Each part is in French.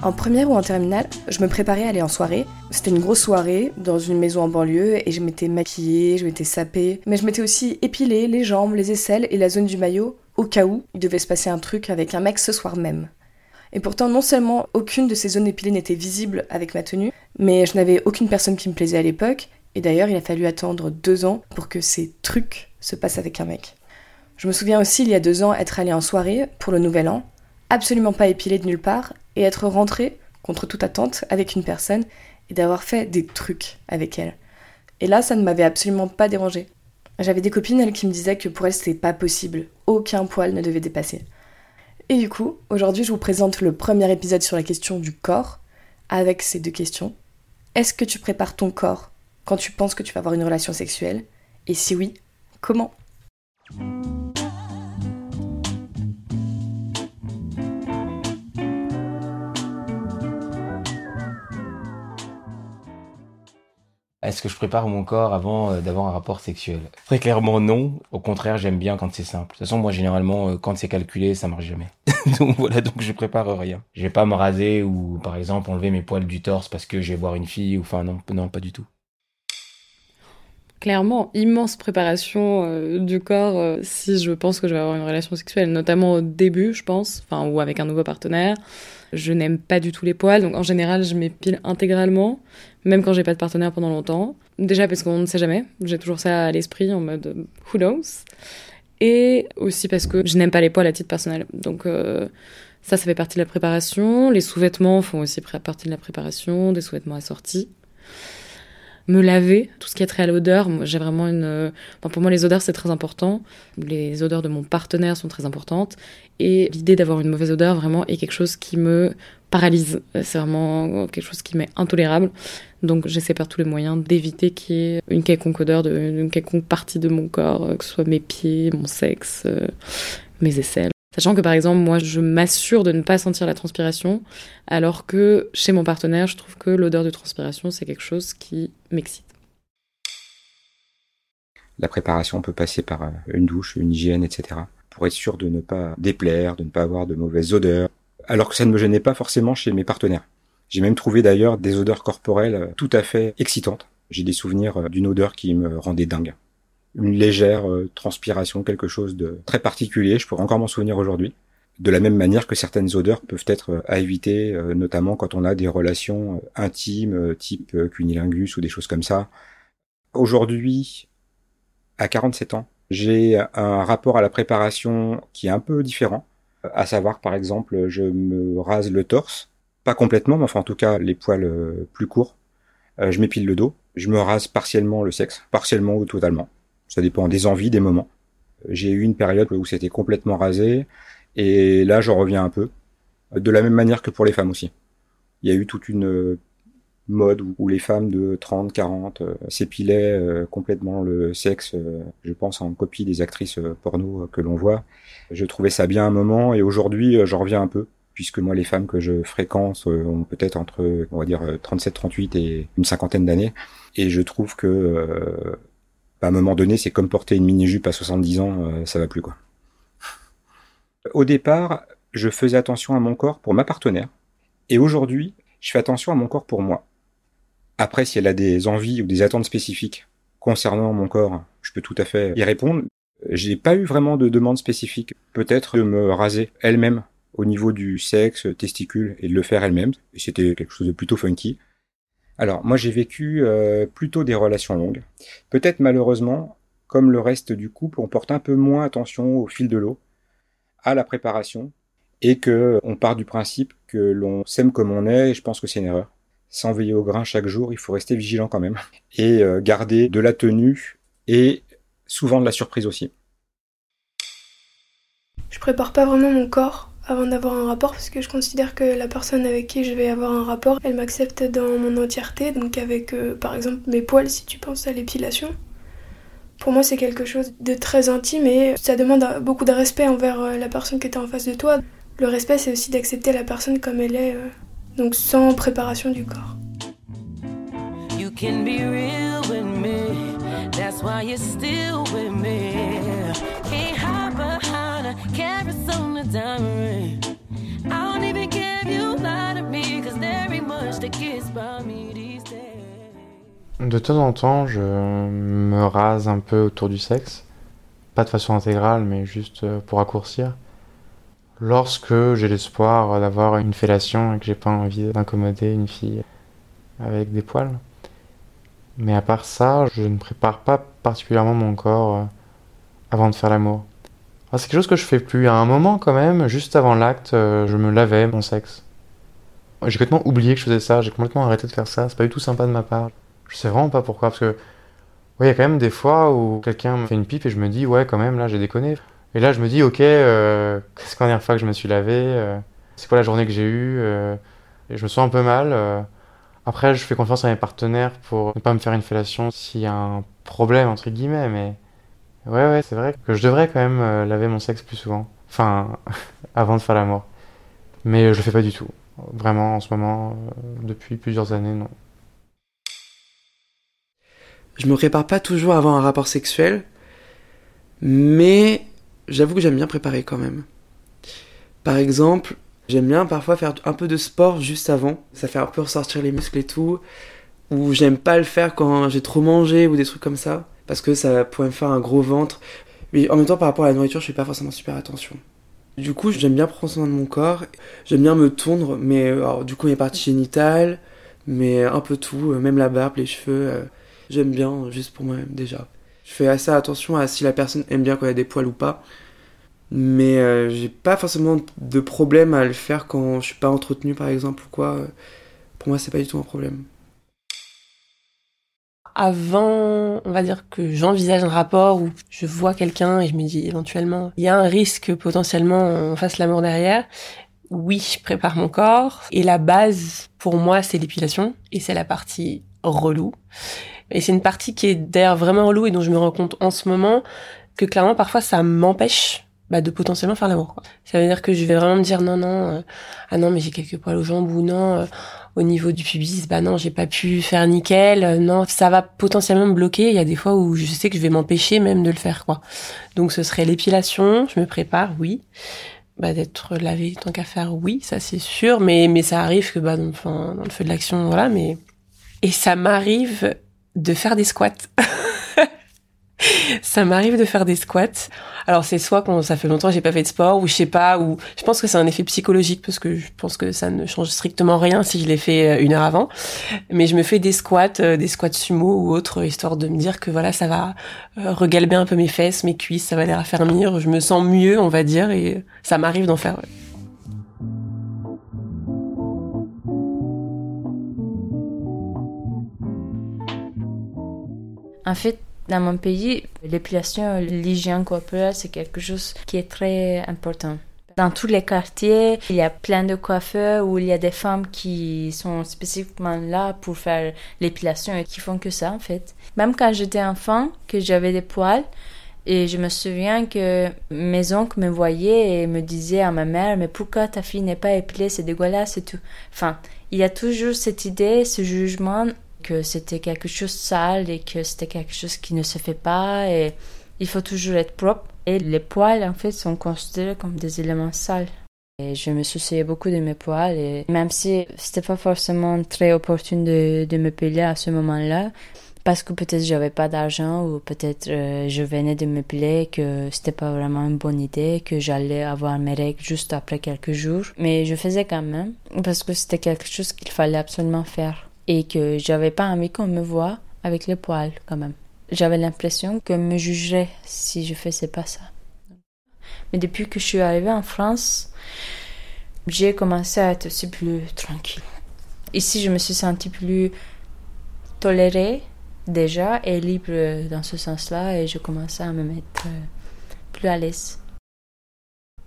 En première ou en terminale, je me préparais à aller en soirée. C'était une grosse soirée dans une maison en banlieue et je m'étais maquillée, je m'étais sapée, mais je m'étais aussi épilée les jambes, les aisselles et la zone du maillot au cas où il devait se passer un truc avec un mec ce soir même. Et pourtant, non seulement aucune de ces zones épilées n'était visible avec ma tenue, mais je n'avais aucune personne qui me plaisait à l'époque, et d'ailleurs il a fallu attendre deux ans pour que ces trucs se passent avec un mec. Je me souviens aussi il y a deux ans être allée en soirée pour le nouvel an, absolument pas épilée de nulle part, et être rentrée, contre toute attente, avec une personne, et d'avoir fait des trucs avec elle. Et là, ça ne m'avait absolument pas dérangé. J'avais des copines, elles, qui me disaient que pour elles, c'était pas possible. Aucun poil ne devait dépasser. Et du coup, aujourd'hui, je vous présente le premier épisode sur la question du corps, avec ces deux questions. Est-ce que tu prépares ton corps quand tu penses que tu vas avoir une relation sexuelle? Et si oui, comment? Est-ce que je prépare mon corps avant euh, d'avoir un rapport sexuel? Très clairement non. Au contraire, j'aime bien quand c'est simple. De toute façon, moi généralement, euh, quand c'est calculé, ça marche jamais. donc voilà, donc je prépare rien. Je vais pas me raser ou par exemple enlever mes poils du torse parce que je vais voir une fille ou enfin non, non pas du tout. Clairement, immense préparation euh, du corps si je pense que je vais avoir une relation sexuelle, notamment au début, je pense, enfin ou avec un nouveau partenaire. Je n'aime pas du tout les poils, donc en général, je m'épile intégralement, même quand j'ai pas de partenaire pendant longtemps. Déjà parce qu'on ne sait jamais, j'ai toujours ça à l'esprit en mode euh, who knows? Et aussi parce que je n'aime pas les poils à titre personnel. Donc euh, ça, ça fait partie de la préparation. Les sous-vêtements font aussi partie de la préparation, des sous-vêtements assortis me laver, tout ce qui est trait à l'odeur. J'ai vraiment une. Euh, pour moi, les odeurs, c'est très important. Les odeurs de mon partenaire sont très importantes. Et l'idée d'avoir une mauvaise odeur, vraiment, est quelque chose qui me paralyse. C'est vraiment quelque chose qui m'est intolérable. Donc, j'essaie par tous les moyens d'éviter qu'il y ait une quelconque odeur d'une quelconque partie de mon corps, euh, que ce soit mes pieds, mon sexe, euh, mes aisselles. Sachant que par exemple, moi, je m'assure de ne pas sentir la transpiration, alors que chez mon partenaire, je trouve que l'odeur de transpiration, c'est quelque chose qui m'excite. La préparation peut passer par euh, une douche, une hygiène, etc. Pour être sûr de ne pas déplaire, de ne pas avoir de mauvaises odeurs, alors que ça ne me gênait pas forcément chez mes partenaires. J'ai même trouvé d'ailleurs des odeurs corporelles euh, tout à fait excitantes. J'ai des souvenirs euh, d'une odeur qui me rendait dingue une légère euh, transpiration, quelque chose de très particulier. Je pourrais encore m'en souvenir aujourd'hui. De la même manière que certaines odeurs peuvent être euh, à éviter, euh, notamment quand on a des relations intimes, type cunilingus ou des choses comme ça. Aujourd'hui, à 47 ans, j'ai un rapport à la préparation qui est un peu différent. À savoir, par exemple, je me rase le torse, pas complètement, mais enfin en tout cas les poils plus courts. Je m'épile le dos, je me rase partiellement le sexe, partiellement ou totalement. Ça dépend des envies, des moments. J'ai eu une période où c'était complètement rasé, et là j'en reviens un peu. De la même manière que pour les femmes aussi. Il y a eu toute une mode où les femmes de 30, 40 euh, s'épilaient euh, complètement le sexe, euh, je pense en copie des actrices porno que l'on voit. Je trouvais ça bien un moment et aujourd'hui j'en reviens un peu puisque moi les femmes que je fréquente ont peut-être entre on va dire 37, 38 et une cinquantaine d'années et je trouve que à un moment donné, c'est comme porter une mini-jupe à 70 ans, euh, ça va plus quoi. Au départ, je faisais attention à mon corps pour ma partenaire, et aujourd'hui, je fais attention à mon corps pour moi. Après, si elle a des envies ou des attentes spécifiques concernant mon corps, je peux tout à fait y répondre. J'ai pas eu vraiment de demande spécifique. Peut-être de me raser elle-même au niveau du sexe, testicule, et de le faire elle-même. C'était quelque chose de plutôt funky. Alors, moi j'ai vécu euh, plutôt des relations longues. Peut-être malheureusement, comme le reste du couple, on porte un peu moins attention au fil de l'eau, à la préparation, et que on part du principe que l'on s'aime comme on est, et je pense que c'est une erreur. Sans veiller au grain chaque jour, il faut rester vigilant quand même, et euh, garder de la tenue, et souvent de la surprise aussi. Je prépare pas vraiment mon corps avant d'avoir un rapport parce que je considère que la personne avec qui je vais avoir un rapport, elle m'accepte dans mon entièreté, donc avec euh, par exemple mes poils si tu penses à l'épilation. Pour moi c'est quelque chose de très intime et ça demande beaucoup de respect envers euh, la personne qui est en face de toi. Le respect c'est aussi d'accepter la personne comme elle est, euh, donc sans préparation du corps. De temps en temps, je me rase un peu autour du sexe. Pas de façon intégrale, mais juste euh, pour raccourcir. Lorsque j'ai l'espoir d'avoir une fellation et que j'ai pas envie d'incommoder une fille avec des poils. Mais à part ça, je ne prépare pas particulièrement mon corps euh, avant de faire l'amour c'est quelque chose que je fais plus. À un moment, quand même, juste avant l'acte, euh, je me lavais mon sexe. J'ai complètement oublié que je faisais ça, j'ai complètement arrêté de faire ça, c'est pas du tout sympa de ma part. Je sais vraiment pas pourquoi, parce que, il y a quand même des fois où quelqu'un me fait une pipe et je me dis, ouais, quand même, là, j'ai déconné. Et là, je me dis, ok, euh, c'est la dernière fois que je me suis lavé euh, C'est quoi la journée que j'ai eue Et je me sens un peu mal. Après, je fais confiance à mes partenaires pour ne pas me faire une fellation s'il y a un problème, entre guillemets, mais ouais, ouais, c'est vrai que je devrais quand même laver mon sexe plus souvent. Enfin, avant de faire l'amour. Mais je le fais pas du tout. Vraiment, en ce moment, depuis plusieurs années, non. Je me prépare pas toujours avoir un rapport sexuel, mais j'avoue que j'aime bien préparer quand même. Par exemple, j'aime bien parfois faire un peu de sport juste avant, ça fait un peu ressortir les muscles et tout, ou j'aime pas le faire quand j'ai trop mangé ou des trucs comme ça, parce que ça pourrait me faire un gros ventre. Mais en même temps, par rapport à la nourriture, je fais pas forcément super attention. Du coup, j'aime bien prendre soin de mon corps, j'aime bien me tondre, mais alors, du coup, les parties génitales, mais un peu tout, même la barbe, les cheveux. Euh, j'aime bien, juste pour moi-même déjà. Je fais assez attention à si la personne aime bien quand il y a des poils ou pas. Mais euh, j'ai pas forcément de problème à le faire quand je suis pas entretenu par exemple ou quoi. Pour moi, c'est pas du tout un problème. Avant, on va dire que j'envisage un rapport où je vois quelqu'un et je me dis éventuellement, il y a un risque que potentiellement on fasse l'amour derrière. Oui, je prépare mon corps. Et la base, pour moi, c'est l'épilation. Et c'est la partie relou. Et c'est une partie qui est d'ailleurs vraiment relou et dont je me rends compte en ce moment que clairement parfois ça m'empêche bah, de potentiellement faire l'amour. Ça veut dire que je vais vraiment me dire non non euh, ah non mais j'ai quelques poils aux jambes ou non euh, au niveau du pubis bah non j'ai pas pu faire nickel euh, non ça va potentiellement me bloquer il y a des fois où je sais que je vais m'empêcher même de le faire quoi. Donc ce serait l'épilation, je me prépare oui. Bah d'être lavé tant qu'à faire oui, ça c'est sûr mais mais ça arrive que bah dans, dans le feu de l'action voilà mais et ça m'arrive de faire des squats. ça m'arrive de faire des squats. Alors c'est soit quand ça fait longtemps que j'ai pas fait de sport ou je sais pas ou je pense que c'est un effet psychologique parce que je pense que ça ne change strictement rien si je l'ai fait euh, une heure avant. Mais je me fais des squats, euh, des squats sumo ou autres histoire de me dire que voilà ça va euh, regalber un peu mes fesses, mes cuisses, ça va les raffermir. Je me sens mieux on va dire et ça m'arrive d'en faire. En fait, dans mon pays, l'épilation, l'hygiène corporelle, c'est quelque chose qui est très important. Dans tous les quartiers, il y a plein de coiffeurs où il y a des femmes qui sont spécifiquement là pour faire l'épilation et qui font que ça, en fait. Même quand j'étais enfant, que j'avais des poils, et je me souviens que mes oncles me voyaient et me disaient à ma mère, mais pourquoi ta fille n'est pas épilée, c'est dégueulasse et tout. Enfin, il y a toujours cette idée, ce jugement que c'était quelque chose de sale et que c'était quelque chose qui ne se fait pas et il faut toujours être propre. Et les poils, en fait, sont considérés comme des éléments sales. Et je me souciais beaucoup de mes poils et même si c'était pas forcément très opportun de, me peler à ce moment-là, parce que peut-être j'avais pas d'argent ou peut-être euh, je venais de me peler que c'était pas vraiment une bonne idée que j'allais avoir mes règles juste après quelques jours mais je faisais quand même parce que c'était quelque chose qu'il fallait absolument faire et que j'avais pas envie qu'on me voit avec les poils quand même. J'avais l'impression qu'on me jugerait si je faisais pas ça. Mais depuis que je suis arrivée en France, j'ai commencé à être aussi plus tranquille. Ici, je me suis sentie plus tolérée déjà et libre dans ce sens-là et je commençais à me mettre euh, plus à l'aise.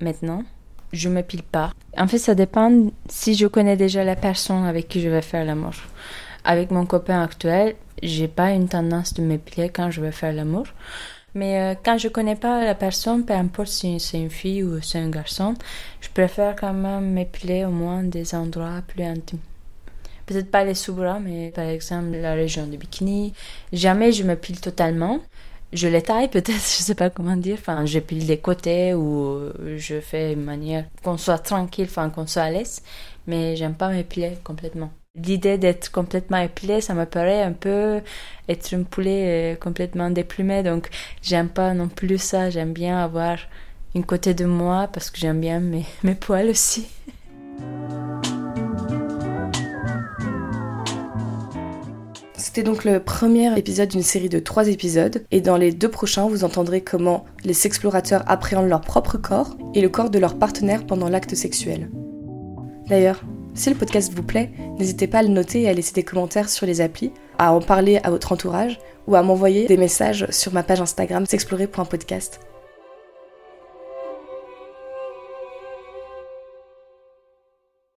Maintenant, je me pile pas. En fait, ça dépend si je connais déjà la personne avec qui je vais faire l'amour. Avec mon copain actuel, j'ai pas une tendance de m'épiler quand je vais faire l'amour. Mais euh, quand je connais pas la personne, peu importe si c'est une fille ou c'est un garçon, je préfère quand même m'épiler au moins des endroits plus intimes. Peut-être pas les sous-bras, mais par exemple la région du bikini. Jamais je m'épile totalement je les taille peut-être, je sais pas comment dire. Enfin, je pile des côtés ou je fais une manière qu'on soit tranquille, enfin qu'on soit à l'aise. Mais j'aime pas m'épiler complètement. L'idée d'être complètement épilée, ça me paraît un peu être une poulet euh, complètement déplumée. Donc, j'aime pas non plus ça. J'aime bien avoir une côté de moi parce que j'aime bien mes, mes poils aussi. C'était donc le premier épisode d'une série de trois épisodes, et dans les deux prochains, vous entendrez comment les explorateurs appréhendent leur propre corps et le corps de leur partenaire pendant l'acte sexuel. D'ailleurs, si le podcast vous plaît, n'hésitez pas à le noter et à laisser des commentaires sur les applis, à en parler à votre entourage ou à m'envoyer des messages sur ma page Instagram s'explorer.podcast.